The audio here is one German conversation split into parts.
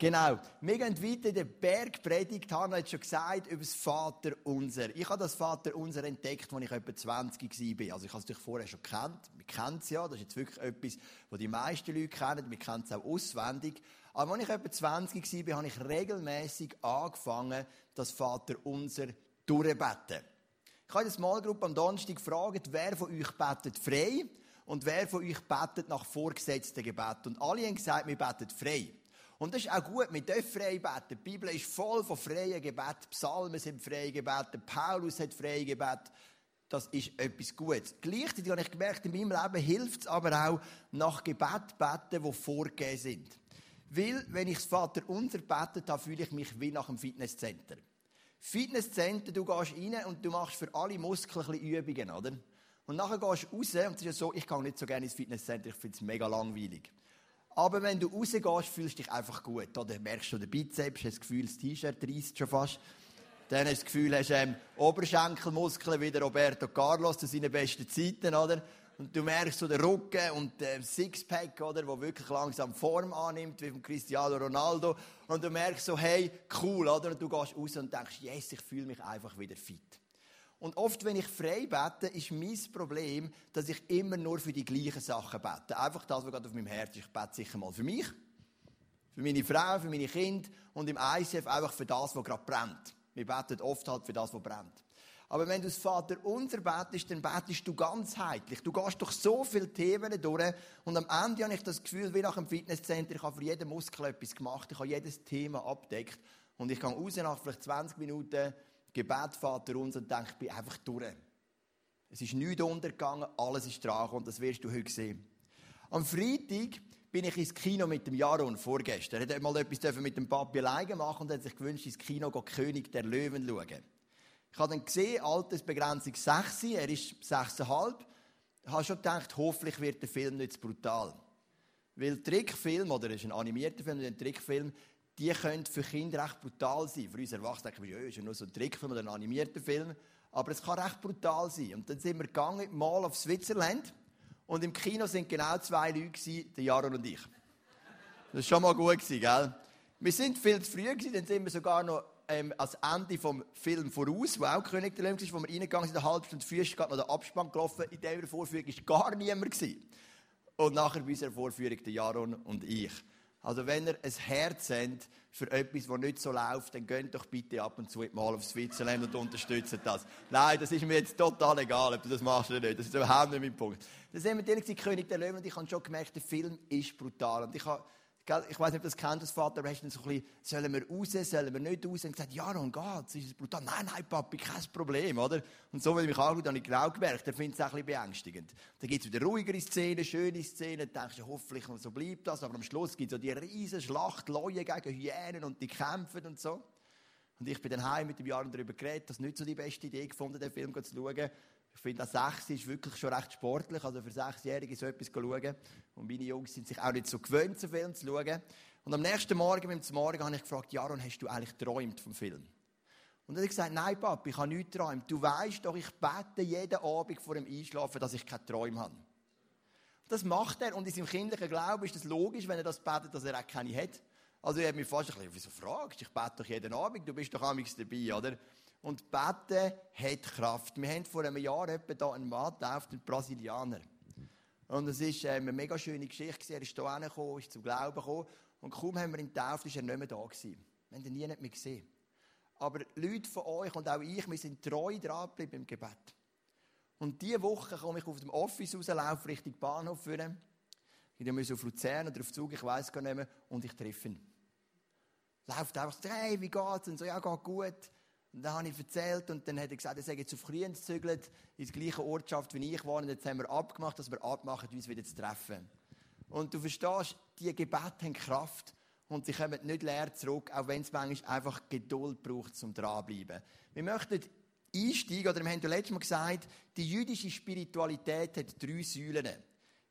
Genau. Wir gehen weiter in der Bergpredigt, Hanna hat schon gesagt, über das Vater Unser. Ich habe das Vater Unser entdeckt, als ich etwa 20 war. Also ich habe es natürlich vorher schon kennt. Wir kennen es ja. Das ist jetzt wirklich etwas, was die meisten Leute kennen. Wir kennen es auch auswendig. Aber als ich etwa 20 war, habe ich regelmäßig angefangen, das Vater Unser durchzubeten. Ich habe in der Small Group am Donnerstag gefragt, wer von euch betet frei und wer von euch betet nach vorgesetzten Gebet. Und alle haben gesagt, wir beten frei. Und das ist auch gut, wir dürfen frei beten. Die Bibel ist voll von freien Gebeten. Psalmen sind freie Gebete. Paulus hat freie Gebete. Das ist etwas Gutes. Gleichzeitig habe ich gemerkt, in meinem Leben hilft es aber auch, nach Gebet beten, die vorgegeben sind. Weil, wenn ich das Vater unser betet habe, fühle ich mich wie nach einem Fitnesscenter. Fitnesscenter, du gehst rein und du machst für alle Muskeln ein bisschen Übungen, oder? Und nachher gehst du raus, und es ist ja so, ich gehe nicht so gerne ins Fitnesscenter, ich finde es mega langweilig. Aber wenn du rausgehst, fühlst du dich einfach gut. Oder merkst du den Bizeps, hast das Gefühl, das T-Shirt reißt schon fast. Dann hast du das Gefühl, hast ähm, Oberschenkelmuskeln wie der Roberto Carlos zu seinen besten Zeiten, oder? Und du merkst so den Rücken und den Sixpack, oder, wo wirklich langsam Form annimmt, wie von Cristiano Ronaldo. Und du merkst so, hey, cool, oder? Und du gehst raus und denkst, yes, ich fühle mich einfach wieder fit. Und oft, wenn ich frei bete, ist mein Problem, dass ich immer nur für die gleichen Sachen bete. Einfach das, was gerade auf meinem Herz ist. Ich bete sicher mal für mich, für meine Frau, für meine Kinder und im ICF einfach für das, was gerade brennt. Wir beten oft halt für das, was brennt. Aber wenn du das Vater unser betest, dann betest du ganzheitlich. Du gehst durch so viele Themen durch und am Ende habe ich das Gefühl, wie nach einem Fitnesscenter, ich habe für jeden Muskel etwas gemacht, ich habe jedes Thema abdeckt und ich gehe raus nach vielleicht 20 Minuten Gebet, Vater unser, und denke, ich bin einfach durch. Es ist nichts untergegangen, alles ist dran und das wirst du heute sehen. Am Freitag bin ich ins Kino mit dem Jaron vorgestern. Er hat mal etwas mit dem Papi alleine machen und hat sich gewünscht, ins Kino gehen, König der Löwen schauen. Ich habe dann gesehen, Altersbegrenzung 6, er ist 6,5. Ich habe schon gedacht, hoffentlich wird der Film nicht zu brutal. Weil Trickfilm, oder es ist ein animierter Film, ein Trickfilm, die können für Kinder recht brutal sein. Für uns Erwachsene denken wir, ja, ist ja nur so ein Trickfilm oder ein animierter Film. Aber es kann recht brutal sein. Und dann sind wir gegangen, mal auf Switzerland. Und im Kino sind genau zwei Leute, gewesen, der Jaron und ich. Das war schon mal gut, gewesen, gell? Wir sind viel zu früh, gewesen, dann sind wir sogar noch ähm, als Ende vom Film voraus, wo auch König der Löwen ist, wo wir reingegangen sind, eine halbe Stunde ist gerade noch der Abspann gelaufen. In dieser Vorführung war gar niemand. Gewesen. Und nachher bei unserer Vorführung der Jaron und ich. Also wenn ihr ein Herz habt für etwas, das nicht so läuft, dann geht doch bitte ab und zu mal auf Switzerland und unterstützt das. Nein, das ist mir jetzt total egal, ob du das machst oder nicht. Das ist überhaupt nicht mein Punkt. Das sind wir denen, König der Löwen, und ich habe schon gemerkt, der Film ist brutal. Und ich habe ich weiß nicht, ob das kennt, das Vater, aber hast du so ein bisschen, sollen wir raus, sollen wir nicht raus? Und gesagt, ja, nun geht's, ist es brutal. Nein, nein, Papi, kein Problem, oder? Und so, wenn ich mich anschaue, habe ich genau gemerkt, er findet es auch ein bisschen beängstigend. Dann gibt es wieder ruhigere Szenen, schöne Szenen, dann denkst du, hoffentlich, so bleibt das, aber am Schluss gibt es so die riesen Schlacht, Leute gegen Hyänen und die kämpfen und so. Und ich bin dann heim mit dem Jahr darüber geredet, das nicht so die beste Idee gefunden, den Film zu schauen. Ich finde, das Sechs ist wirklich schon recht sportlich. Also für Sechsjährige so etwas schauen. Und meine Jungs sind sich auch nicht so gewöhnt, so Film zu schauen. Und am nächsten Morgen, beim Morgen, habe ich gefragt, Jaron, hast du eigentlich geträumt vom Film? Und dann hat er gesagt, nein, Papi, ich habe nichts geträumt. Du weißt doch, ich bete jeden Abend vor dem Einschlafen, dass ich keine Träume habe. Das macht er. Und in seinem kindlichen Glauben ist das logisch, wenn er das betet, dass er auch keine hat. Also er hat mich fast ein bisschen, wieso fragst du? Ich bete doch jeden Abend, du bist doch amigs dabei, oder? Und Beten hat Kraft. Wir haben vor einem Jahr etwa da einen Mann getauft, einen Brasilianer. Und es war ähm, eine mega schöne Geschichte. Er ist hier hergekommen, ist zum Glauben gekommen. Und kaum haben wir ihn getauft, ist er nicht mehr da gewesen. Wir haben ihn nie mehr gesehen. Aber Leute von euch und auch ich, wir sind treu dran geblieben im Gebet. Und diese Woche komme ich auf dem Office raus, laufe Richtung Bahnhof führen. Ich muss auf Luzern oder auf Zug, ich weiß gar nicht mehr. Und ich treffe ihn. Läuft einfach hey, wie geht's? Und so, ja, geht gut. Und dann habe ich erzählt und dann hat er gesagt, er sei jetzt auf Kriens gezügelt, in die gleiche Ortschaft wie ich war. Und jetzt haben wir abgemacht, dass wir abmachen, uns wieder zu treffen. Und du verstehst, die Gebete haben Kraft und sie kommen nicht leer zurück, auch wenn es manchmal einfach Geduld braucht, zum dranbleiben. Wir möchten einsteigen, oder wir haben ja letztes Mal gesagt, die jüdische Spiritualität hat drei Säulen.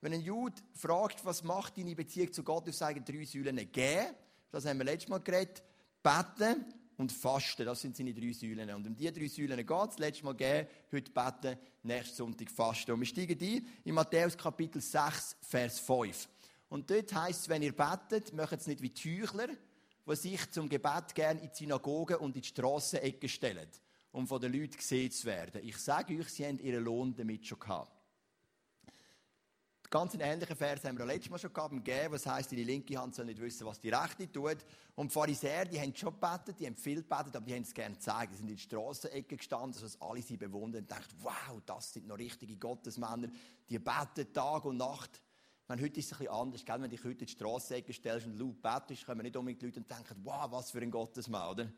Wenn ein Jude fragt, was macht deine Beziehung zu Gott, du sagen drei Säulen. Gehen, das haben wir letztes Mal geredet, beten und Fasten. Das sind seine drei Säulen. Und um diese drei Säulen geht es. Letztes Mal gehen, heute beten, nächsten Sonntag fasten. Und wir steigen ein in Matthäus Kapitel 6, Vers 5. Und dort heißt es, wenn ihr betet, macht es nicht wie Tüchler, die sich zum Gebet gerne in die Synagogen und in die Strassenecke stellen, um von den Leuten gesehen zu werden. Ich sage euch, sie haben ihren Lohn damit schon gehabt. Ganz einen ähnlichen Vers haben wir letztes Mal schon gehabt, im Geben, was heisst, die linke Hand soll nicht wissen, was die rechte tut. Und die Pharisäer, die haben schon gebetet, die haben viel gebetet, aber die haben es gerne gezeigt. Die sind in die Strassenecke gestanden, sodass alle sie bewundern und denken, wow, das sind noch richtige Gottesmänner, die beten Tag und Nacht. meine, heute ist es ein bisschen anders, gell? wenn du dich heute in die Strassenecke stellst und laut betest, kommen nicht unbedingt Leute und denken, wow, was für ein Gottesmann, oder?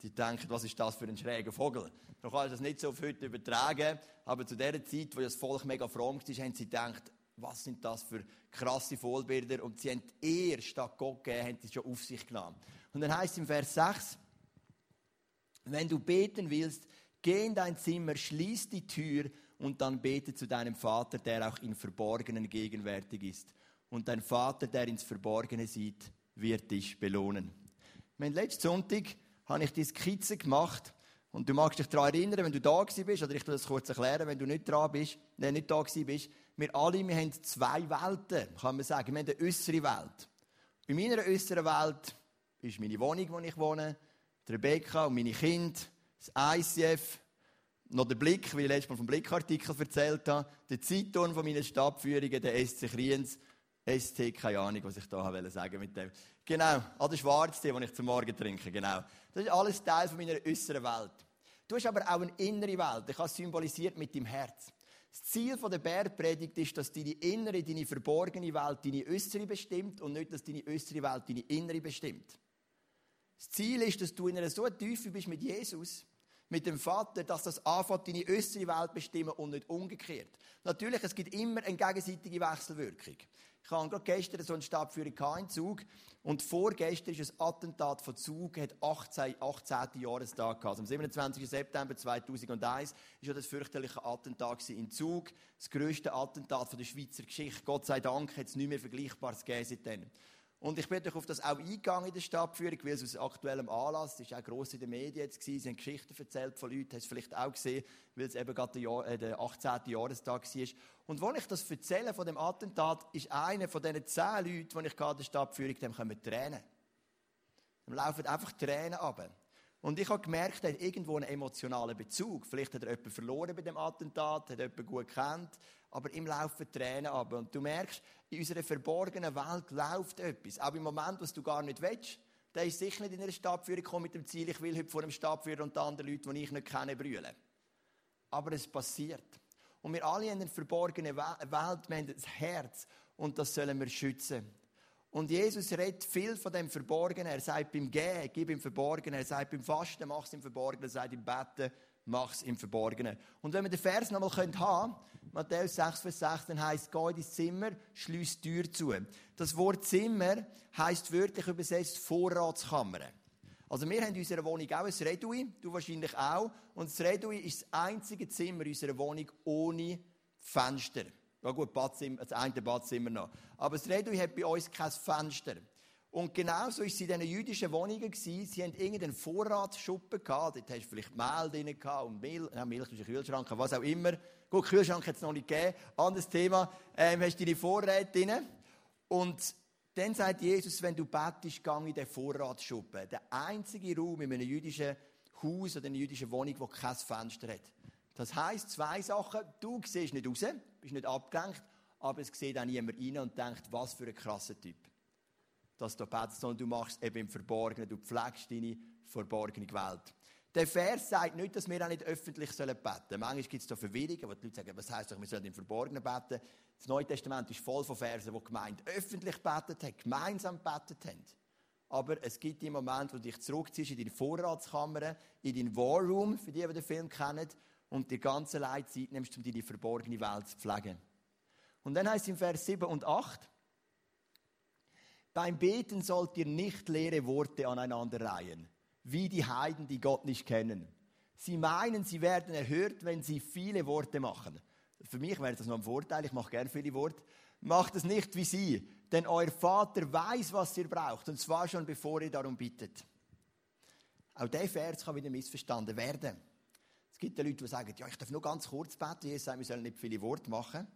Die denken, was ist das für ein schräger Vogel? Man kann das nicht so auf heute übertragen, aber zu der Zeit, wo das Volk mega fromm war, haben sie gedacht, was sind das für krasse Vollbilder? Und sie haben eher statt Gott gegeben, haben sie schon auf sich genommen. Und dann heißt es im Vers 6, wenn du beten willst, geh in dein Zimmer, schließ die Tür und dann bete zu deinem Vater, der auch im Verborgenen gegenwärtig ist. Und dein Vater, der ins Verborgene sieht, wird dich belohnen. Mein letzten Sonntag habe ich die Skizze gemacht und du magst dich daran erinnern, wenn du da bist, oder ich will das kurz erklären, wenn du nicht dran bist, nein, nicht da bist, wir alle, wir haben zwei Welten, kann man sagen. Wir haben eine äußere Welt. In meiner äußeren Welt ist meine Wohnung, wo ich wohne, Rebecca und meine Kinder, das ICF, noch der Blick, wie ich letztes Mal vom Blickartikel erzählt habe, der Zeitung von meinen Stadtführungen, der SC Kriens, ST, keine Ahnung, was ich da sagen wollte mit dem. Genau, ah, der Schwarztee, den ich zum Morgen trinke, genau. Das ist alles Teil von meiner äußeren Welt. Du hast aber auch eine innere Welt, ich habe es symbolisiert mit deinem Herz. Das Ziel der Bergpredigt ist, dass deine innere, deine verborgene Welt deine äußere bestimmt und nicht, dass deine äußere Welt deine innere bestimmt. Das Ziel ist, dass du in einer so Tiefe bist mit Jesus, mit dem Vater, dass das anfängt, deine äußere Welt bestimmen und nicht umgekehrt. Natürlich, es gibt immer eine gegenseitige Wechselwirkung. Ich habe gerade gestern so einen Stabführer in Zug und vorgestern ist ein Attentat von Zug, hat 18. 18. Jahrestag gehabt. Also am 27. September 2001 ist ja das fürchterliche Attentat in Zug. Das grösste Attentat von der Schweizer Geschichte. Gott sei Dank hat es nicht mehr Vergleichbares gegeben seitdem. Und ich bin doch auf das auch eingegangen in der Stadtführung, weil es aus aktuellem Anlass, das ist auch gross in den Medien jetzt gewesen, sie haben Geschichten erzählt von Leuten, hast es vielleicht auch gesehen, weil es eben gerade der, Jahr, äh, der 18. Jahrestag war. Und als ich das erzähle von dem Attentat, ist einer von diesen zehn Leuten, die ich gerade in der Stadtführung, dem kommen Tränen. Dem laufen einfach Tränen ab. Und ich habe gemerkt, er hat irgendwo einen emotionalen Bezug. Vielleicht hat er jemanden verloren bei dem Attentat, hat jemanden gut kennt, aber im laufen Tränen ab. Und du merkst, in unserer verborgenen Welt läuft etwas. Auch im Moment, was du gar nicht willst. Der ist sicher nicht in einer Stadtführung gekommen mit dem Ziel, ich will heute vor einem Stadtführer und anderen Leuten, die ich nicht kenne, brüllen. Aber es passiert. Und wir alle haben eine verborgene Welt, wir haben ein Herz und das sollen wir schützen. Und Jesus redet viel von dem Verborgenen. Er sagt beim Gehen, gib im Verborgenen. Er sagt beim Fasten, mach es im Verborgenen. Er sagt im Betten, mach es im Verborgenen. Und wenn wir den Vers nochmal haben Matthäus 6, Vers 6, dann heisst, geh in dein Zimmer, schließ die Tür zu. Das Wort Zimmer heisst wörtlich übersetzt Vorratskammer. Also wir haben in unserer Wohnung auch ein Redui, du wahrscheinlich auch. Und das Redui ist das einzige Zimmer in unserer Wohnung ohne Fenster. Ja gut, Badzimmer, das eine Badzimmer noch. Aber das Redui hat bei uns kein Fenster. Und genauso war es in diesen jüdischen Wohnungen. Gewesen. Sie hatten irgendeinen Vorratsschuppen gehabt. Dort hast du vielleicht Mehl drin gehabt und Milch, ja, Milch Kühlschrank, was auch immer. Gut, Kühlschrank hat es noch nicht gegeben. Anderes Thema. Ähm, hast du deine Vorräte drin. Und dann sagt Jesus, wenn du bettest, gang in den Vorratsschuppen. Der einzige Raum in einem jüdischen Haus oder in einer jüdischen Wohnung, der kein Fenster hat. Das heisst, zwei Sachen. Du siehst nicht raus, bist nicht abgelenkt, aber es sieht auch niemand rein und denkt, was für ein krasser Typ dass du betest, sondern du machst eben im Verborgenen. Du pflegst deine verborgene Welt. Der Vers sagt nicht, dass wir auch nicht öffentlich beten sollen. Manchmal gibt es da Verwirrungen, wo die Leute sagen, was heisst doch, wir sollen im Verborgenen beten. Das Neue Testament ist voll von Versen, wo die Gemeinde öffentlich betet hat, gemeinsam betet haben. Aber es gibt die Momente, wo du dich zurückziehst in deine Vorratskammer, in deinen Warroom, für die, die den Film kennen, und die ganze Leid Zeit nimmst, um deine verborgene Welt zu pflegen. Und dann heißt es im Vers 7 und 8, beim Beten sollt ihr nicht leere Worte aneinander reihen, wie die Heiden, die Gott nicht kennen. Sie meinen, sie werden erhört, wenn sie viele Worte machen. Für mich wäre das noch ein Vorteil, ich mache gerne viele Worte. Macht es nicht wie sie, denn euer Vater weiß, was ihr braucht, und zwar schon bevor ihr darum bittet. Auch dieser Vers kann wieder missverstanden werden. Es gibt Leute, die sagen, ja, ich darf nur ganz kurz beten, Jesus sagt, wir sollen nicht viele Worte machen.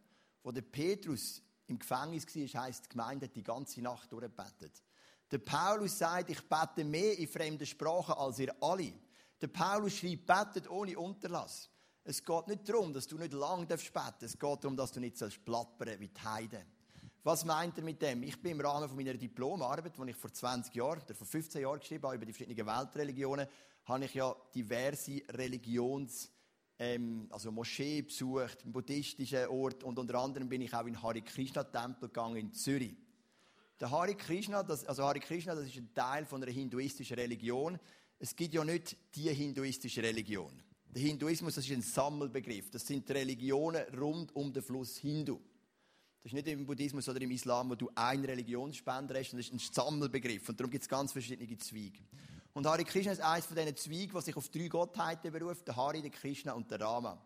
Wo der Petrus im Gefängnis war, heisst, die Gemeinde hat die ganze Nacht durchgebetet. Der Paulus sagt, ich bete mehr in fremden Sprachen als ihr alle. Der Paulus schreibt, betet ohne Unterlass. Es geht nicht darum, dass du nicht lang beten darfst. Es geht darum, dass du nicht plappern wie die Heiden. Was meint er mit dem? Ich bin im Rahmen meiner Diplomarbeit, die ich vor 20 Jahren oder vor 15 Jahren geschrieben habe, über die verschiedenen Weltreligionen, habe ich ja diverse Religions- ähm, also Moschee besucht, einen buddhistischen Ort und unter anderem bin ich auch in Hare Krishna Tempel gegangen in Zürich. Der Hare Krishna, das, also Hare Krishna, das ist ein Teil von einer hinduistischen Religion. Es gibt ja nicht die hinduistische Religion. Der Hinduismus, das ist ein Sammelbegriff. Das sind Religionen rund um den Fluss Hindu. Das ist nicht im Buddhismus oder im Islam, wo du einen Religionsspender hast, das ist ein Sammelbegriff. Und darum gibt es ganz verschiedene Zweige. Und Hare Krishna ist eines von diesen Zweigen, die sich auf drei Gottheiten beruft, der Hari, der Krishna und der Rama.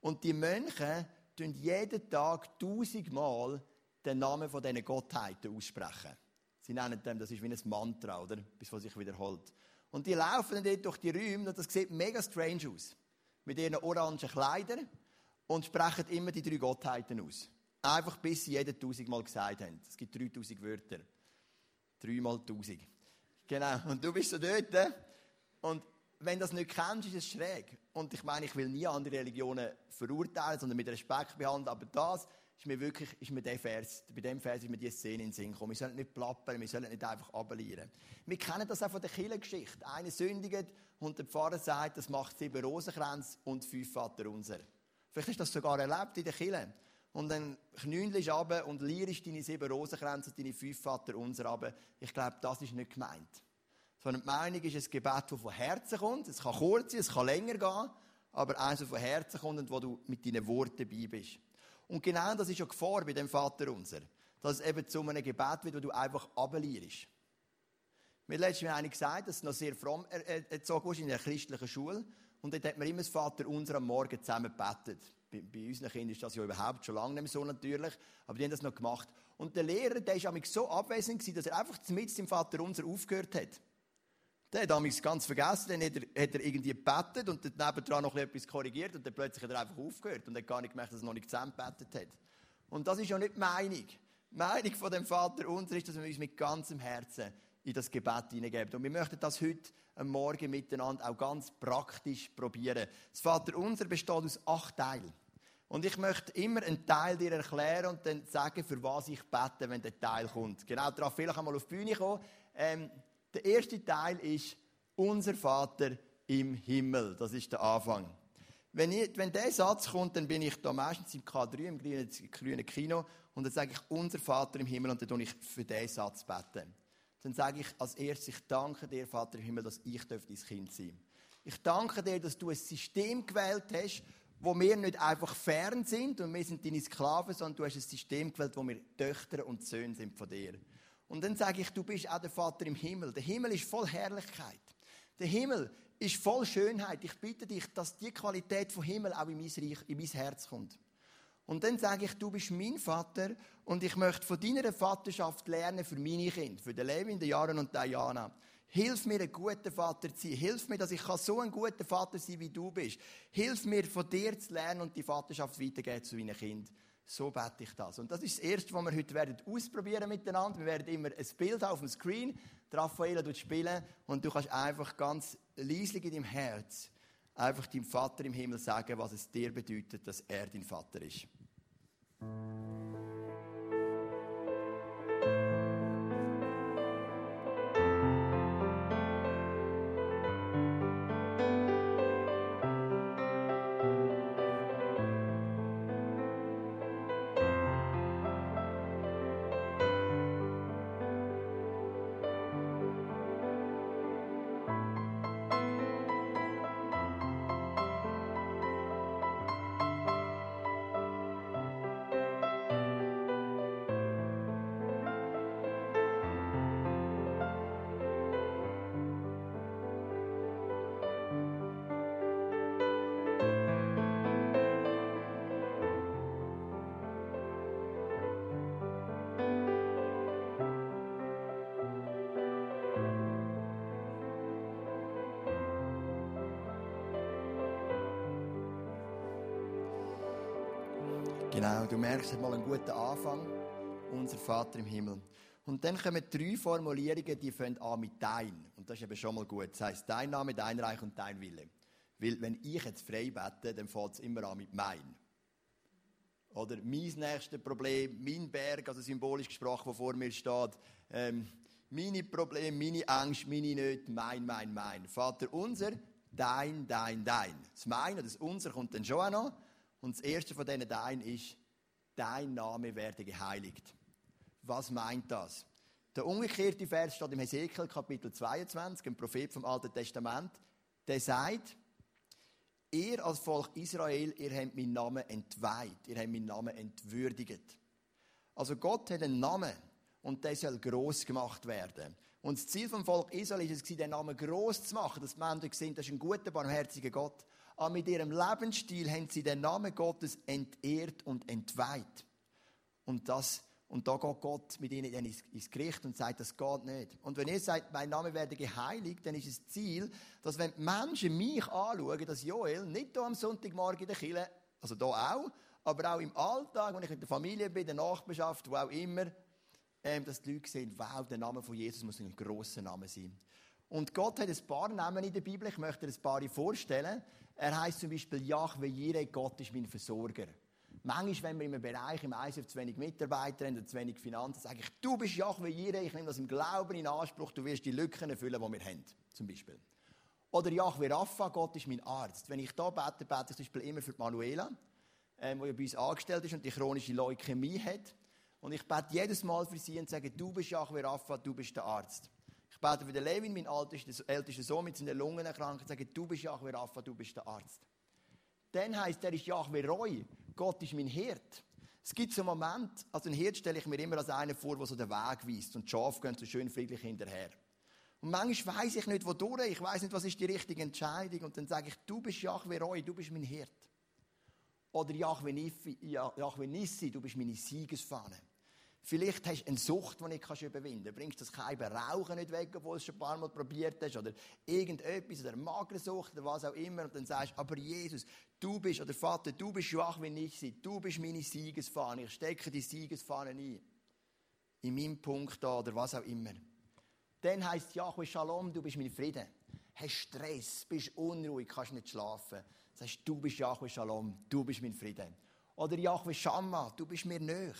Und die Mönche tun jeden Tag tausendmal den Namen von diesen Gottheiten aussprechen. Sie nennen dem, das ist wie ein Mantra, oder? Bis was sich wiederholt. Und die laufen dann dort durch die Räume und das sieht mega strange aus. Mit ihren orangen Kleidern und sprechen immer die drei Gottheiten aus. Einfach bis sie jeden tausendmal gesagt haben. Es gibt 3000 Wörter. Dreimal tausend. Genau. Und du bist so dort. Und wenn du das nicht kennst, ist es schräg. Und ich meine, ich will nie andere Religionen verurteilen, sondern mit Respekt behandeln. Aber das ist mir wirklich, ist mir der Vers, bei dem Vers ist mir diese Szene in den Sinn gekommen. Wir sollen nicht plappern, wir sollen nicht einfach abelieren. Wir kennen das auch von der Kirchengeschichte. Einer sündigt und der Pfarrer sagt, das macht sieben Rosenkränze und fünf Vater unser. Vielleicht hast du das sogar erlebt in der Kirche. Und dann knündelst du runter und lierst deine sieben Rosenkränze und deine fünf Vater unser runter. Ich glaube, das ist nicht gemeint. Sondern die Meinung ist ein Gebet, das von Herzen kommt. Es kann kurz sein, es kann länger gehen, aber eins, das von Herzen kommt und wo du mit deinen Worten dabei bist. Und genau das ist ja Gefahr bei dem Vater unser. Dass es eben zu einem Gebet wird, wo du einfach runterlierst. Mir hat letztens einer gesagt, dass du noch sehr fromm erzogen wurde in einer christlichen Schule. Und dort hat man immer das Vater unser am Morgen zusammen gebetet. Bei, bei unseren Kindern ist das ja überhaupt schon lange nicht so natürlich, aber die haben das noch gemacht. Und der Lehrer, der war so abwesend, gewesen, dass er einfach mit dem Vater unser aufgehört hat. Der hat damals ganz vergessen, dann hat er, hat er irgendwie gebetet und dann nebendran noch etwas korrigiert und dann plötzlich hat er einfach aufgehört und hat gar nicht gemerkt, dass er noch nicht zusammen gebetet hat. Und das ist ja nicht die Meinung. Die Meinung von dem Vater unser ist, dass wir uns mit ganzem Herzen in das Gebet hineingeben. Und wir möchten das heute am Morgen miteinander auch ganz praktisch probieren. Das Vater unser besteht aus acht Teilen. Und ich möchte immer einen Teil dir erklären und dann sagen, für was ich bete, wenn der Teil kommt. Genau, darauf vielleicht einmal auf die Bühne kommen. Ähm, der erste Teil ist unser Vater im Himmel. Das ist der Anfang. Wenn, ich, wenn der Satz kommt, dann bin ich da meistens im K3, im grünen, Kino, und dann sage ich, unser Vater im Himmel, und dann tue ich für diesen Satz beten. Dann sage ich als erstes, ich danke dir, Vater im Himmel, dass ich dein Kind sein darf. Ich danke dir, dass du ein System gewählt hast, wo wir nicht einfach fern sind und wir sind deine Sklaven, sondern du hast ein System gewählt, wo wir Töchter und Söhne sind von dir. Und dann sage ich, du bist auch der Vater im Himmel. Der Himmel ist voll Herrlichkeit. Der Himmel ist voll Schönheit. Ich bitte dich, dass die Qualität vom Himmel auch in mein, Reich, in mein Herz kommt. Und dann sage ich, du bist mein Vater und ich möchte von deiner Vaterschaft lernen für meine Kinder, für den Levin, den Jahren und Diana. Hilf mir, ein guter Vater zu sein. Hilf mir, dass ich so ein guter Vater sein kann, wie du bist. Hilf mir, von dir zu lernen und die Vaterschaft weitergeben zu meinen Kindern. So bete ich das. Und das ist das Erste, was wir heute werden ausprobieren miteinander. Wir werden immer ein Bild auf dem Screen. Raffaella wird spielen und du kannst einfach ganz leislich in deinem Herz einfach deinem Vater im Himmel sagen, was es dir bedeutet, dass er dein Vater ist. Merkst, es hat mal einen guten Anfang. Unser Vater im Himmel. Und dann kommen drei Formulierungen, die fangen an mit dein. Und das ist eben schon mal gut. Das heisst, dein Name, dein Reich und dein Wille. Weil, wenn ich jetzt frei bete, dann fängt es immer an mit mein. Oder mein nächstes Problem, mein Berg, also symbolisch gesprochen, der vor mir steht. Ähm, meine Probleme, meine Angst, meine Nöte, mein, mein, mein. Vater unser, dein, dein, dein. Das Mein und das Unser kommt dann schon auch noch. Und das erste von diesen Dein ist, dein Name werde geheiligt. Was meint das? Der umgekehrte Vers steht im Hesekiel Kapitel 22, ein Prophet vom Alten Testament. Der sagt, ihr als Volk Israel, ihr habt meinen Namen entweiht, ihr habt meinen Namen entwürdigt. Also Gott hat einen Namen und der soll groß gemacht werden. Und das Ziel vom Volk Israel ist es, den Namen groß zu machen, dass die Menschen sehen, das ist ein guter, barmherziger Gott. Aber mit ihrem Lebensstil haben sie den Namen Gottes entehrt und entweiht. Und das und da geht Gott mit ihnen ins, Gericht und sagt, das geht nicht. Und wenn ihr sagt, mein Name werde geheiligt, dann ist das Ziel, dass wenn die Menschen mich anschauen, dass Joel nicht hier am Sonntagmorgen in der Kirche, also hier auch, aber auch im Alltag, wenn ich mit der Familie bin, der Nachbarschaft, wo auch immer, ähm, dass die Leute sehen, wow, der Name von Jesus muss ein grosser Name sein. Und Gott hat ein paar Namen in der Bibel, ich möchte ein paar vorstellen. Er heißt zum Beispiel Yahweh Jireh, Gott ist mein Versorger. Manchmal, wenn wir in einem Bereich im ISF zu wenig Mitarbeiter haben oder zu wenig Finanzen, sage ich, du bist Jahwe Jireh, ich nehme das im Glauben in Anspruch, du wirst die Lücken erfüllen, die wir haben, zum Beispiel. Oder Jahwe Rafa, Gott ist mein Arzt. Wenn ich da bete, bete ich zum Beispiel immer für Manuela, ähm, die ja bei uns angestellt ist und die chronische Leukämie hat. Und ich bete jedes Mal für sie und sage, du bist Jahwe Rafa, du bist der Arzt. Bete für den Levin, mein ältester Sohn mit seiner Lungenerkrankung, und sage, du bist Jahwe Rafa, du bist der Arzt. Dann heißt er ist Jahwe Roy, Gott ist mein Hirt. Es gibt so einen Moment, also ein Hirt stelle ich mir immer als einen vor, der so den Weg weist und die Schafe gehen so schön friedlich hinterher. Und manchmal weiß ich nicht, wodurch, ich weiß nicht, was ist die richtige Entscheidung und dann sage ich, du bist Jahwe Roy, du bist mein Hirt. Oder Jahwe Nissi, du bist meine Siegesfahne. Vielleicht hast du eine Sucht, die nicht überwinden kannst. Bringst das Keiben Rauchen nicht weg, obwohl du es schon ein paar Mal probiert hast. Oder irgendetwas, oder Magersucht, oder was auch immer. Und dann sagst du, aber Jesus, du bist, oder Vater, du bist schwach wie ich bin. Du bist meine Siegesfahne. Ich stecke die Siegesfahne ein. In meinem Punkt da, oder was auch immer. Dann heisst Yahweh Shalom, du bist mein Frieden. Hast Stress, bist unruhig, kannst nicht schlafen. Sagst, du bist Yahweh Shalom, du bist mein Frieden. Oder Yahweh Shammah, du bist mir näher.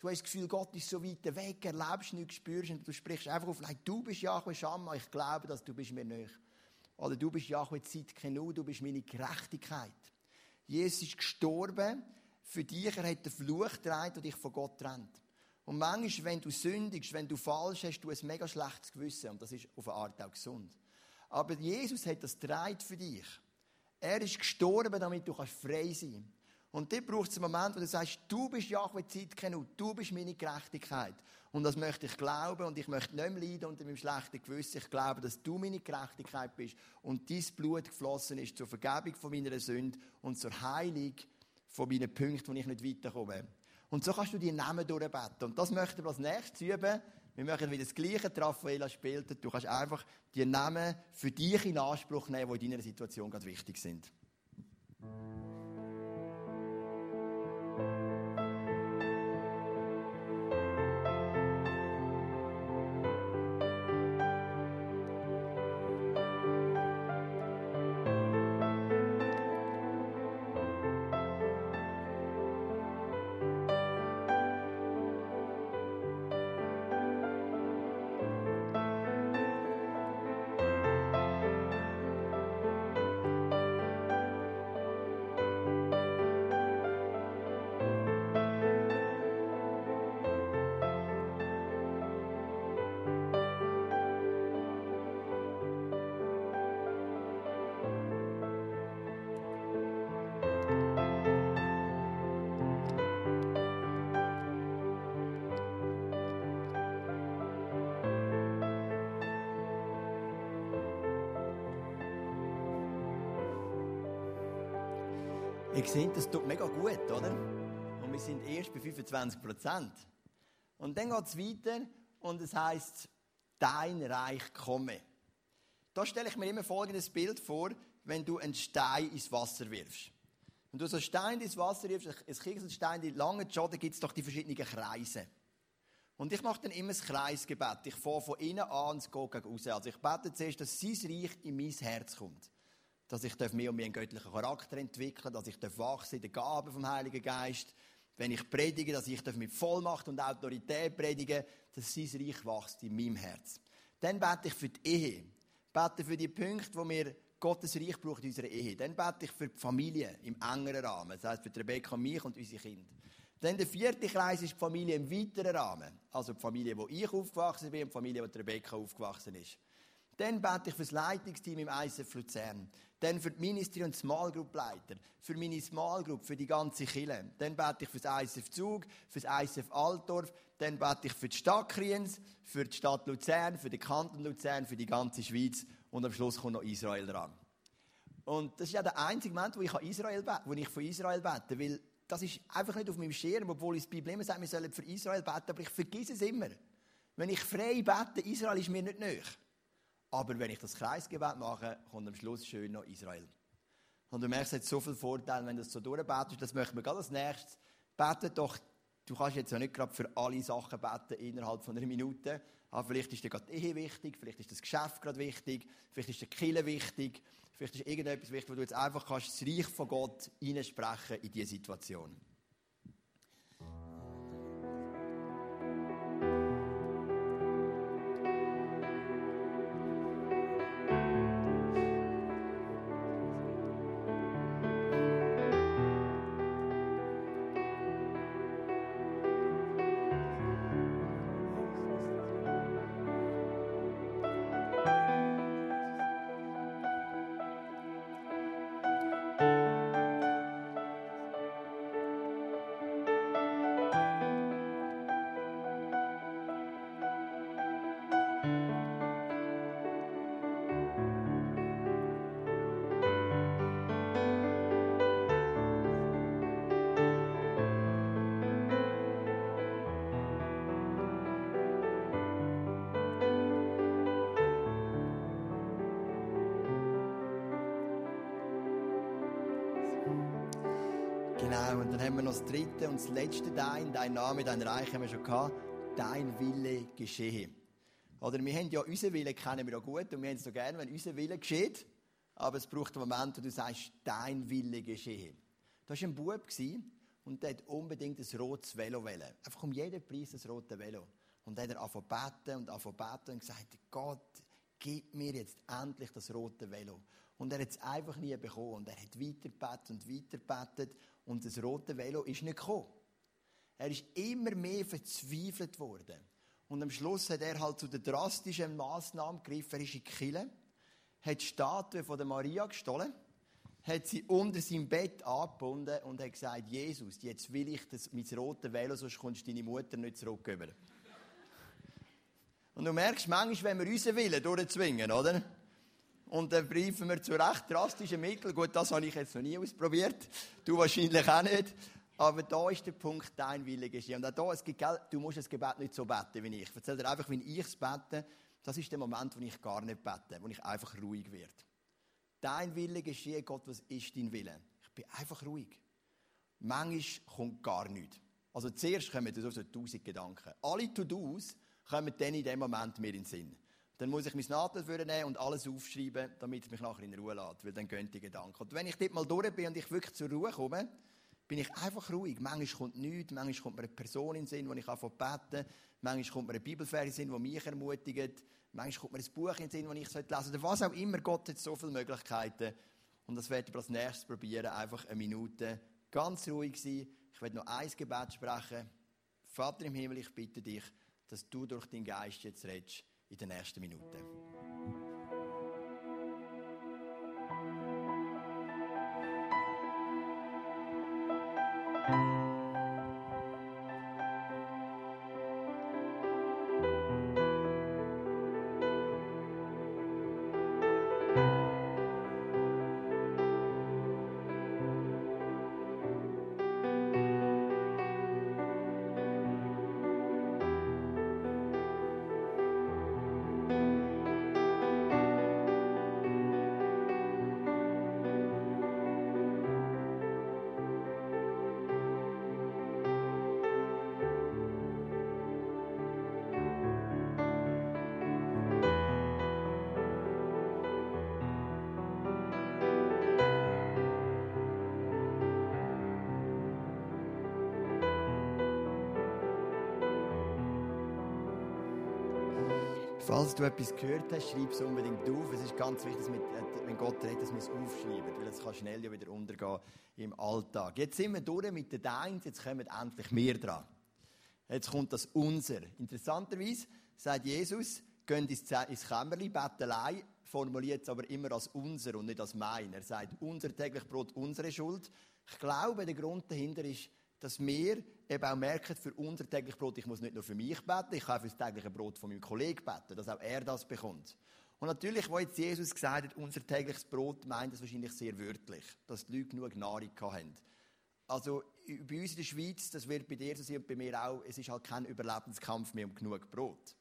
Du hast das Gefühl, Gott ist so weit weg, erlebst nichts, spürst und du sprichst einfach auf, nein, du bist Yahweh Shammah, ich glaube, dass du bist mir näher. Oder du bist Yahweh Zitkenu, du bist meine Gerechtigkeit. Jesus ist gestorben für dich, er hat den Fluch getragen, der dich von Gott trennt. Und manchmal, wenn du sündigst, wenn du falsch hast, du ein mega schlechtes Gewissen. Und das ist auf eine Art auch gesund. Aber Jesus hat das getragen für dich. Er ist gestorben, damit du frei sein kannst. Und dort braucht es einen Moment, wo du sagst, du bist Jahwe Zeitkenu, du bist meine Gerechtigkeit. Und das möchte ich glauben und ich möchte nicht mehr leiden unter meinem schlechten Gewissen. Ich glaube, dass du meine Gerechtigkeit bist und dein Blut geflossen ist zur Vergebung von meiner Sünde und zur Heilung von meinen Punkten, wo ich nicht weiterkomme. Und so kannst du die Namen durchbeten. Und das möchten wir als nächstes üben. Wir möchten wieder das Gleiche, Raffaella spielt. Du kannst einfach die Namen für dich in Anspruch nehmen, die in deiner Situation gerade wichtig sind. Ihr seht, das tut mega gut, oder? Und wir sind erst bei 25 Prozent. Und dann geht es weiter und es heißt, dein Reich komme. Da stelle ich mir immer folgendes Bild vor, wenn du einen Stein ins Wasser wirfst. Wenn du so einen Stein ins Wasser wirfst, ein Kieselstein, die langen Schotten, gibt es doch die verschiedenen Kreise. Und ich mache dann immer das Kreisgebet. Ich fahre von innen an und gehe gegen raus. Also ich bete zuerst, dass sein Reich in mein Herz kommt. Dass ich mehr und mehr einen göttlichen Charakter entwickeln dass ich wachsen in den Gaben vom Heiligen Geist. Wenn ich predige, dass ich mit Vollmacht und Autorität predige, dass sein Reich wächst in meinem Herz. Dann bete ich für die Ehe. Bete für die Punkte, wo wir Gottes Reich braucht in unserer Ehe. Dann bete ich für die Familie im engeren Rahmen. Das heißt für Rebecca mich und unsere Kinder. Dann der vierte Kreis ist die Familie im weiteren Rahmen. Also die Familie, wo ich aufgewachsen bin und die Familie, wo Rebecca aufgewachsen ist. Dann bete ich für das Leitungsteam im ISF Luzern. Dann für die Ministry- und Small Group Leiter. Für meine Small Group, für die ganze Kille. Dann bete ich für das ISF Zug, für das ISF Altdorf. Dann bete ich für die Stadt Kriens, für die Stadt Luzern, für den Kanton Luzern, für die ganze Schweiz. Und am Schluss kommt noch Israel dran. Und das ist ja der einzige Moment, wo ich, Israel bete, wo ich von Israel bete. Weil das ist einfach nicht auf meinem Schirm, obwohl ich das Bibel immer sagt, wir sollen für Israel beten, aber ich vergesse es immer. Wenn ich frei bete, Israel ist mir nicht nöch. Aber wenn ich das Kreisgebet mache, kommt am Schluss schön noch Israel. Und du merkst, es hat so viele Vorteile, wenn du das so durchbetest. Das möchten wir gerade als nächstes. Bete doch, du kannst jetzt ja nicht gerade für alle Sachen beten innerhalb von einer Minute. Aber vielleicht ist dir gerade die Ehe wichtig, vielleicht ist das Geschäft gerade wichtig, vielleicht ist der Kille wichtig, Vielleicht ist irgendetwas wichtig, wo du jetzt einfach kannst das Reich von Gott hineinsprechen in diese Situation. Haben wir noch das dritte und das letzte Dein, dein Name, dein Reich haben wir schon gehabt. Dein Wille geschehe. Oder wir haben ja unseren Wille kennen wir ja gut und wir haben es so gerne, wenn unser Wille geschieht. Aber es braucht einen Moment, wo du sagst, dein Wille geschehe. Da war ein Bub und der hat unbedingt ein rotes Velo wollen. Einfach um jeden Preis ein rotes Velo. Und dann hat er angefangen und angefangen und gesagt, Gott, gib mir jetzt endlich das rote Velo. Und er hat es einfach nie bekommen. Und er hat weitergebetet und weitergebetet. Und das rote Velo ist nicht gekommen. Er ist immer mehr verzweifelt worden. Und am Schluss hat er halt zu den drastischen Massnahmen gegriffen. Er ist in die Kille, hat die Statue von der Maria gestohlen, hat sie unter seinem Bett angebunden und hat gesagt, Jesus, jetzt will ich das, mein rotes Velo, sonst kommst deine Mutter nicht zurück. Und du merkst, manchmal, wenn wir unseren Willen durchzwingen, oder? Und dann greifen wir zu recht drastischen Mitteln. Gut, das habe ich jetzt noch nie ausprobiert. Du wahrscheinlich auch nicht. Aber da ist der Punkt, dein Wille geschehen. Und auch da, es gibt, du musst das Gebet nicht so beten wie ich. Ich erzähle dir einfach, wie ich es bete. Das ist der Moment, wo ich gar nicht bete, wo ich einfach ruhig werde. Dein Wille geschehe, Gott, was ist dein Wille? Ich bin einfach ruhig. Manchmal kommt gar nichts. Also zuerst kommen so tausend Gedanken. Alle To-Dos kommen dann in dem Moment mir in den Sinn dann muss ich mein Nadel nehmen und alles aufschreiben, damit es mich nachher in Ruhe lässt, weil dann gehen die Gedanken. Und wenn ich dort mal durch bin und ich wirklich zur Ruhe komme, bin ich einfach ruhig. Manchmal kommt nichts, manchmal kommt mir eine Person in den Sinn, die ich anfange beten, manchmal kommt mir eine Bibelfers in den Sinn, die mich ermutigt, manchmal kommt mir ein Buch in den Sinn, das ich lesen sollte. Oder was auch immer, Gott hat so viele Möglichkeiten. Und das werde ich als nächstes probieren, einfach eine Minute ganz ruhig sein. Ich werde noch ein Gebet sprechen. Vater im Himmel, ich bitte dich, dass du durch deinen Geist jetzt redest in den nächsten Minuten. Falls du etwas gehört hast, schreib es unbedingt auf. Es ist ganz wichtig, dass wir, äh, wenn Gott redet, dass wir es aufschreiben, weil es kann schnell ja wieder untergehen im Alltag. Jetzt sind wir durch mit den Deins, jetzt kommen endlich wir dran. Jetzt kommt das Unser. Interessanterweise sagt Jesus, geht ins Kämmerli, Bettelei, formuliert es aber immer als unser und nicht als mein. Er sagt, unser täglich Brot, unsere Schuld. Ich glaube, der Grund dahinter ist, dass wir eben auch merken, für unser tägliches Brot, ich muss nicht nur für mich beten, ich kann auch für das tägliche Brot von meinem Kollegen beten, dass auch er das bekommt. Und natürlich, wo jetzt Jesus gesagt hat, unser tägliches Brot, meint das wahrscheinlich sehr wörtlich, dass die Leute genug Nahrung haben. Also bei uns in der Schweiz, das wird bei dir so sein und bei mir auch, es ist halt kein Überlebenskampf mehr um genug Brot.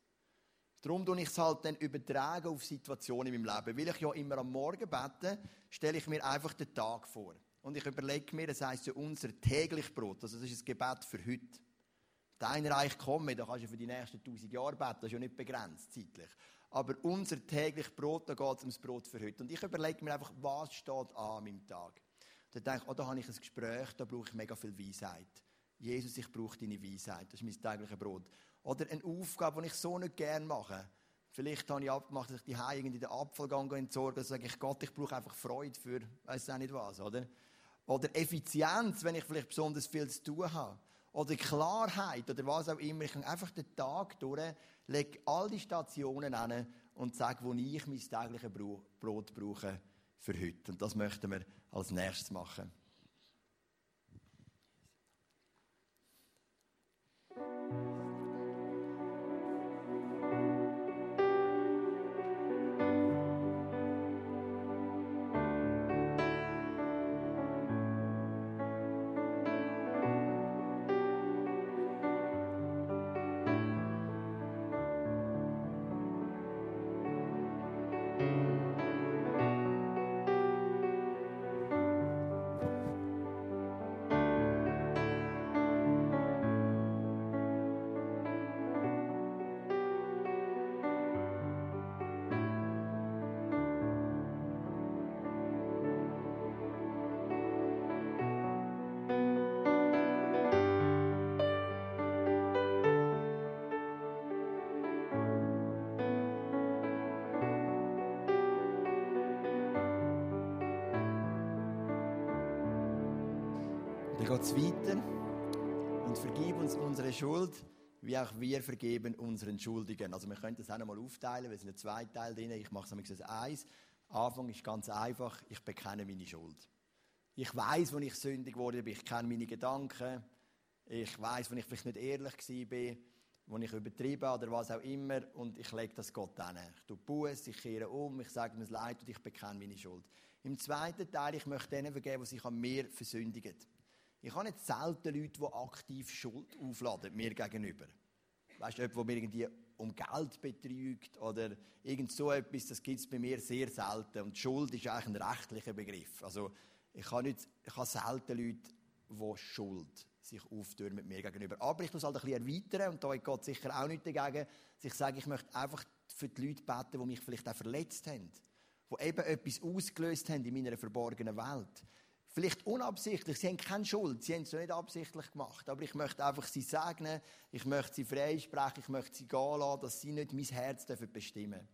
Darum tue ich es halt dann übertragen auf Situationen in meinem Leben. Weil ich ja immer am Morgen bete, stelle ich mir einfach den Tag vor. Und ich überlege mir, das heisst ja unser täglich Brot. Also das ist ein Gebet für heute. Dein Reich komme, da kannst du für die nächsten tausend Jahre beten, das ist ja nicht begrenzt zeitlich. Aber unser täglich Brot, da geht es ums Brot für heute. Und ich überlege mir einfach, was steht an meinem Tag. Dann denke ich, oh, da habe ich ein Gespräch, da brauche ich mega viel Weisheit. Jesus, ich brauche deine Weisheit, das ist mein tägliches Brot. Oder eine Aufgabe, die ich so nicht gerne mache. Vielleicht habe ich abgemacht, dass ich die Hause in den Apfelgang entsorge. Dann sage ich, Gott, ich brauche einfach Freude für, weiß auch nicht was, oder? Oder Effizienz, wenn ich vielleicht besonders viel zu tun habe. Oder Klarheit, oder was auch immer. Ich kann einfach den Tag durch, lege all die Stationen an und sage, wo ich mein tägliches Brot brauche für heute. Und das möchten wir als nächstes machen. Geht es weiter. Und vergib uns unsere Schuld, wie auch wir vergeben unseren Schuldigen. Also wir können das auch noch mal aufteilen, wir sind zwei Teile drin. Ich mache es als eins. Anfang ist ganz einfach, ich bekenne meine Schuld. Ich weiß, wo ich sündig geworden bin, ich kenne meine Gedanken. Ich weiß, wo ich vielleicht nicht ehrlich war, wo ich übertrieben oder was auch immer. Und ich lege das Gott an. Ich tue Buß, ich kehre um, ich sage mir es leid und ich bekenne meine Schuld. Im zweiten Teil, ich möchte denen vergeben, die sich an mir versündigen. Ich habe nicht selten Leute, die aktiv Schuld aufladen, mir gegenüber. Weißt du, jemand, der mir irgendwie um Geld betrügt oder irgend so etwas, das gibt es bei mir sehr selten. Und Schuld ist eigentlich ein rechtlicher Begriff. Also, ich habe, nicht, ich habe selten Leute, die Schuld sich auftürmen mir gegenüber. Aber ich muss halt ein bisschen erweitern und da geht sicher auch nicht dagegen, dass ich sage, ich möchte einfach für die Leute beten, die mich vielleicht auch verletzt haben. Die eben etwas ausgelöst haben in meiner verborgenen Welt. Vielleicht unabsichtlich, sie haben keine Schuld, sie haben es nicht absichtlich gemacht, aber ich möchte einfach sie segnen, ich möchte sie freisprechen, ich möchte sie gehen lassen, dass sie nicht mein Herz bestimmen dürfen.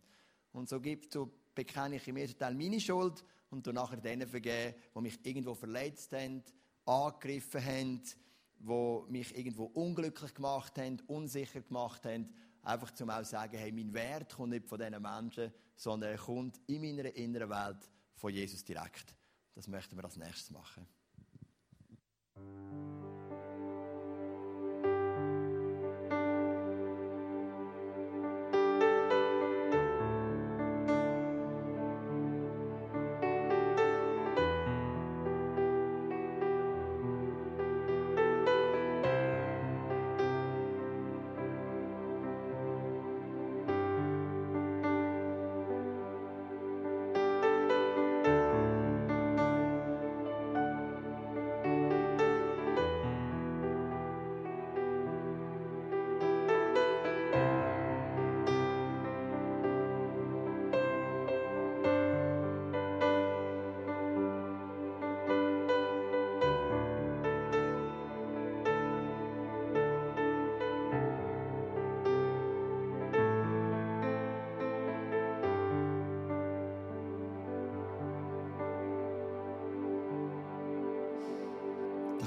Und so, gibt, so bekenne ich im ersten Teil meine Schuld und dann nachher denen vergeben, die mich irgendwo verletzt haben, angegriffen haben, die mich irgendwo unglücklich gemacht haben, unsicher gemacht haben. Einfach zum auch sagen, hey, mein Wert kommt nicht von diesen Menschen, sondern er kommt in meiner inneren Welt von Jesus direkt. Das möchten wir als nächstes machen.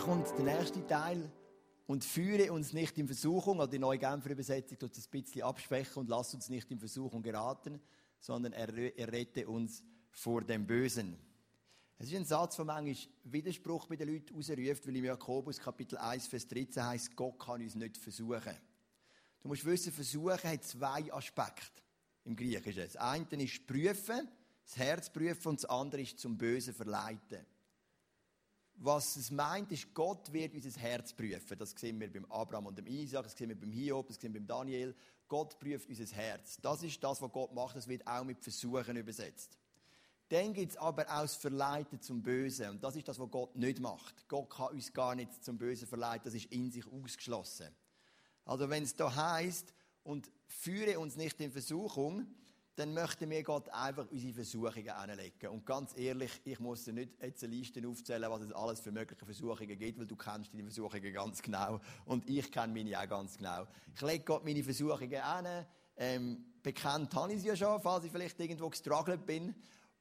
Kommt der nächste Teil. Und führe uns nicht in Versuchung, oder die neue Genfer Übersetzung tut es ein bisschen absprechen und lass uns nicht in Versuchung geraten, sondern errette uns vor dem Bösen. Es ist ein Satz, der manchmal Widerspruch bei den Leuten ausruft, weil im Jakobus Kapitel 1, Vers 13 heißt, Gott kann uns nicht versuchen. Du musst wissen, Versuchen hat zwei Aspekte im Griechischen. Das eine ist prüfen, das Herz prüfen, und das andere ist zum Bösen verleiten. Was es meint, ist, Gott wird unser Herz prüfen. Das sehen wir beim Abraham und dem Isaac, das sehen wir beim Hiob, das sehen wir beim Daniel. Gott prüft unser Herz. Das ist das, was Gott macht. Das wird auch mit Versuchen übersetzt. Dann gibt es aber auch das Verleiten zum Bösen. Und das ist das, was Gott nicht macht. Gott kann uns gar nicht zum Bösen verleiten. Das ist in sich ausgeschlossen. Also wenn es da heißt und führe uns nicht in Versuchung, dann möchte mir Gott einfach unsere Versuchungen anlegen. Und ganz ehrlich, ich muss dir nicht jetzt eine Liste aufzählen, was es alles für mögliche Versuchungen gibt, weil du kennst deine Versuchungen ganz genau. Und ich kenne meine auch ganz genau. Ich lege Gott meine Versuchungen an. Ähm, bekannt habe ich sie ja schon, falls ich vielleicht irgendwo gestruggelt bin.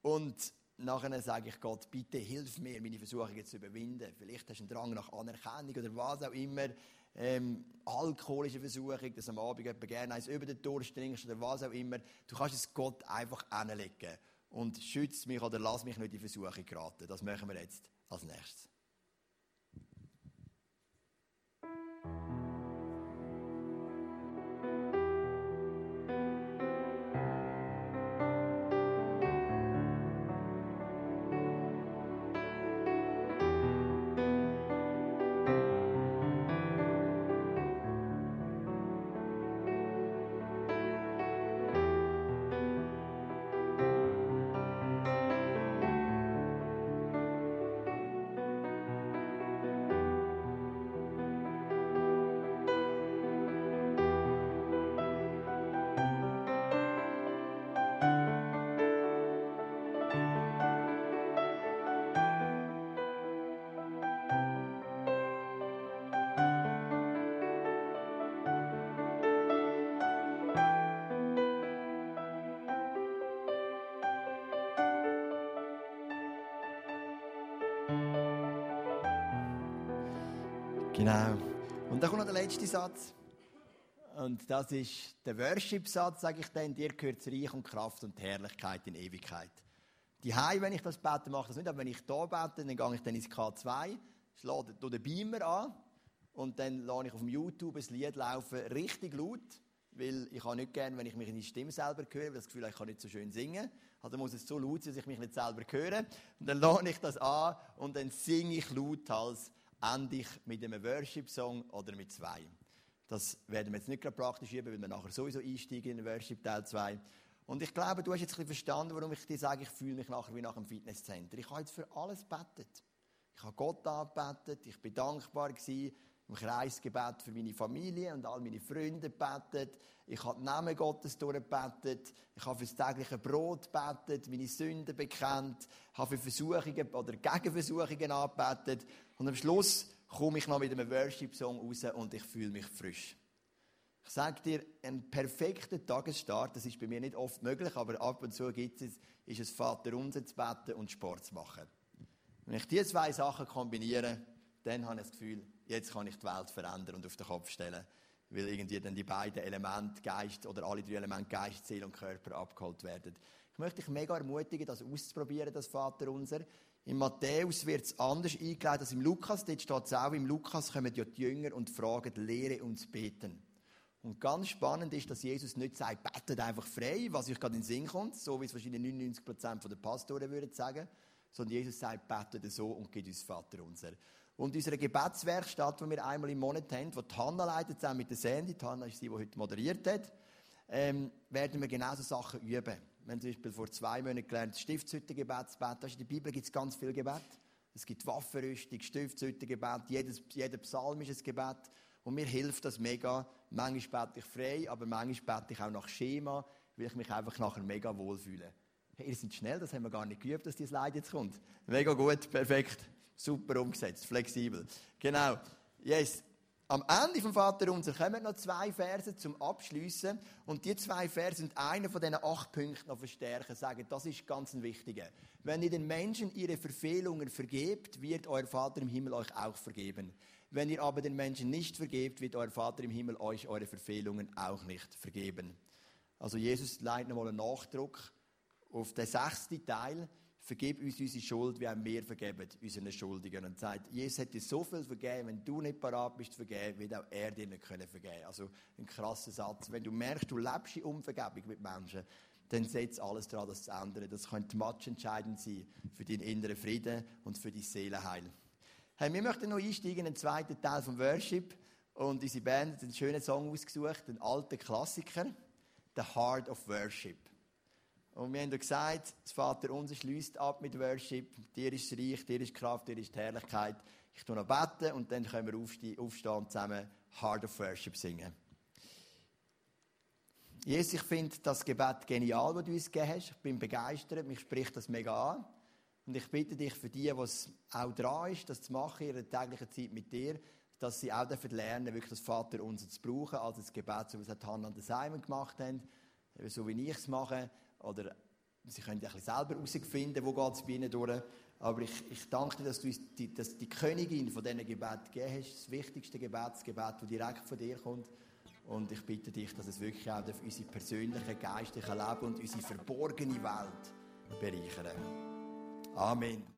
Und nachher sage ich Gott, bitte hilf mir, meine Versuchungen zu überwinden. Vielleicht hast du einen Drang nach Anerkennung oder was auch immer ähm, alkoholische Versuchung, dass am Abend jemand gerne eins über den Durst trinkst oder was auch immer. Du kannst es Gott einfach anlegen und schützt mich oder lass mich nicht in Versuchung geraten. Das machen wir jetzt als nächstes. Genau. Und dann kommt noch der letzte Satz. Und das ist der Worship-Satz, sage ich dann. Dir gehört Reich und Kraft und Herrlichkeit in Ewigkeit. Die Hai, wenn ich das bete, mache ich das nicht. Aber wenn ich hier bete, dann gehe ich dann ins K2, schlage den Beamer an und dann lasse ich auf YouTube ein Lied laufen, richtig laut. Weil ich habe nicht gerne, wenn ich mich in die Stimme selber höre, weil das Gefühl ich kann nicht so schön singen. Also muss es so laut sein, dass ich mich nicht selber höre. Und dann lasse ich das an und dann singe ich lauthals endlich mit einem Worship-Song oder mit zwei. Das werden wir jetzt nicht gerade praktisch üben, weil wir nachher sowieso einsteigen in den Worship Teil 2. Und ich glaube, du hast jetzt ein bisschen verstanden, warum ich dir sage, ich fühle mich nachher wie nach einem Fitnesscenter. Ich habe jetzt für alles betet. Ich habe Gott angebetet, ich bin dankbar gewesen, im Kreisgebet für meine Familie und all meine Freunde betet. Ich habe den Namen Gottes durchgebetet. Ich habe für das tägliche Brot betet, meine Sünden bekannt, habe für Versuchungen oder Gegenversuchungen angebetet. Und am Schluss komme ich noch mit einem Worship-Song raus und ich fühle mich frisch. Ich sage dir, ein perfekter Tagesstart, das ist bei mir nicht oft möglich, aber ab und zu gibt es, ist es Vater unser zu beten und Sport zu machen. Wenn ich diese zwei Sachen kombiniere, dann habe ich das Gefühl, jetzt kann ich die Welt verändern und auf den Kopf stellen, weil irgendwie dann die beiden Elemente, Geist oder alle drei Elemente, Geist, Seele und Körper abgeholt werden. Ich möchte dich mega ermutigen, das auszuprobieren, das Vater unser. Im Matthäus wird es anders eingeleitet als im Lukas. Dort steht es auch, im Lukas kommen ja die Jünger und fragen, lehre uns beten. Und ganz spannend ist, dass Jesus nicht sagt, betet einfach frei, was euch gerade in den Sinn kommt, so wie es wahrscheinlich 99% der Pastoren würden sagen, sondern Jesus sagt, betet so und gibt uns Vater unser. Und unsere Gebetswerkstatt, die wir einmal im Monat haben, die Hanna leitet, zusammen mit der Sandy, die Hanna ist die, die heute moderiert hat, ähm, werden wir genau so Sachen üben. Wir haben zum Beispiel vor zwei Monaten gelernt, Stiftshüttengebet zu beten. In der Bibel gibt es ganz viel Gebet. Es gibt Waffenrüstung, Stiftshüttengebet, jedes, jeder Psalm ist ein Gebet. Und mir hilft das mega. Manchmal bete ich frei, aber manchmal bete ich auch nach Schema, weil ich mich einfach nachher mega wohlfühle. Hey, ihr seid schnell, das haben wir gar nicht geübt, dass dieses Leid jetzt kommt. Mega gut, perfekt. Super umgesetzt, flexibel. Genau. Yes. Am Ende vom Vater unser kommen noch zwei Verse zum Abschliessen und die zwei Verse sind einer von diesen acht Punkten noch verstärken, sagen, das ist ganz ein wichtiger. Wenn ihr den Menschen ihre Verfehlungen vergebt, wird euer Vater im Himmel euch auch vergeben. Wenn ihr aber den Menschen nicht vergebt, wird euer Vater im Himmel euch eure Verfehlungen auch nicht vergeben. Also Jesus leitet nochmal einen Nachdruck auf den sechsten Teil vergib uns unsere Schuld, wie auch wir vergeben unseren Schuldigen. Und sagt, Jesus hat dir so viel vergeben, wenn du nicht parat bist zu vergeben, wird auch er dir nicht können vergeben. Also ein krasser Satz. Wenn du merkst, du lebst in Unvergebung mit Menschen, dann setz alles daran, das zu ändern. Das könnte matchentscheidend sein für deinen inneren Frieden und für dein Seelenheil. Hey, wir möchten noch einsteigen in den zweiten Teil vom Worship. Und unsere Band hat einen schönen Song ausgesucht, einen alten Klassiker, The Heart of Worship. Und wir haben gesagt, das Vater unser schließt ab mit Worship. Dir ist das Reich, dir ist die Kraft, dir ist die Herrlichkeit. Ich tue noch beten und dann können wir aufstehen, aufstehen und zusammen Heart of Worship singen. Jesus, ich finde das Gebet genial, das du uns gegeben hast. Ich bin begeistert, mich spricht das mega an. Und ich bitte dich für die, was auch dran ist, das zu machen in ihrer täglichen Zeit mit dir, dass sie auch dafür lernen, wirklich das Vater unser zu brauchen, als das Gebet, so wie es Hannah und Simon gemacht haben, so wie ich es mache oder sie können ja ein bisschen selber herausfinden, wo geht es bei ihnen durch. Aber ich, ich danke dir, dass du die, dass die Königin von diesen Gebeten gegeben hast. Das wichtigste Gebet, das Gebet, das direkt von dir kommt. Und ich bitte dich, dass es wirklich auch auf unser persönliches, geistliches Leben und unsere verborgene Welt bereichern. Amen.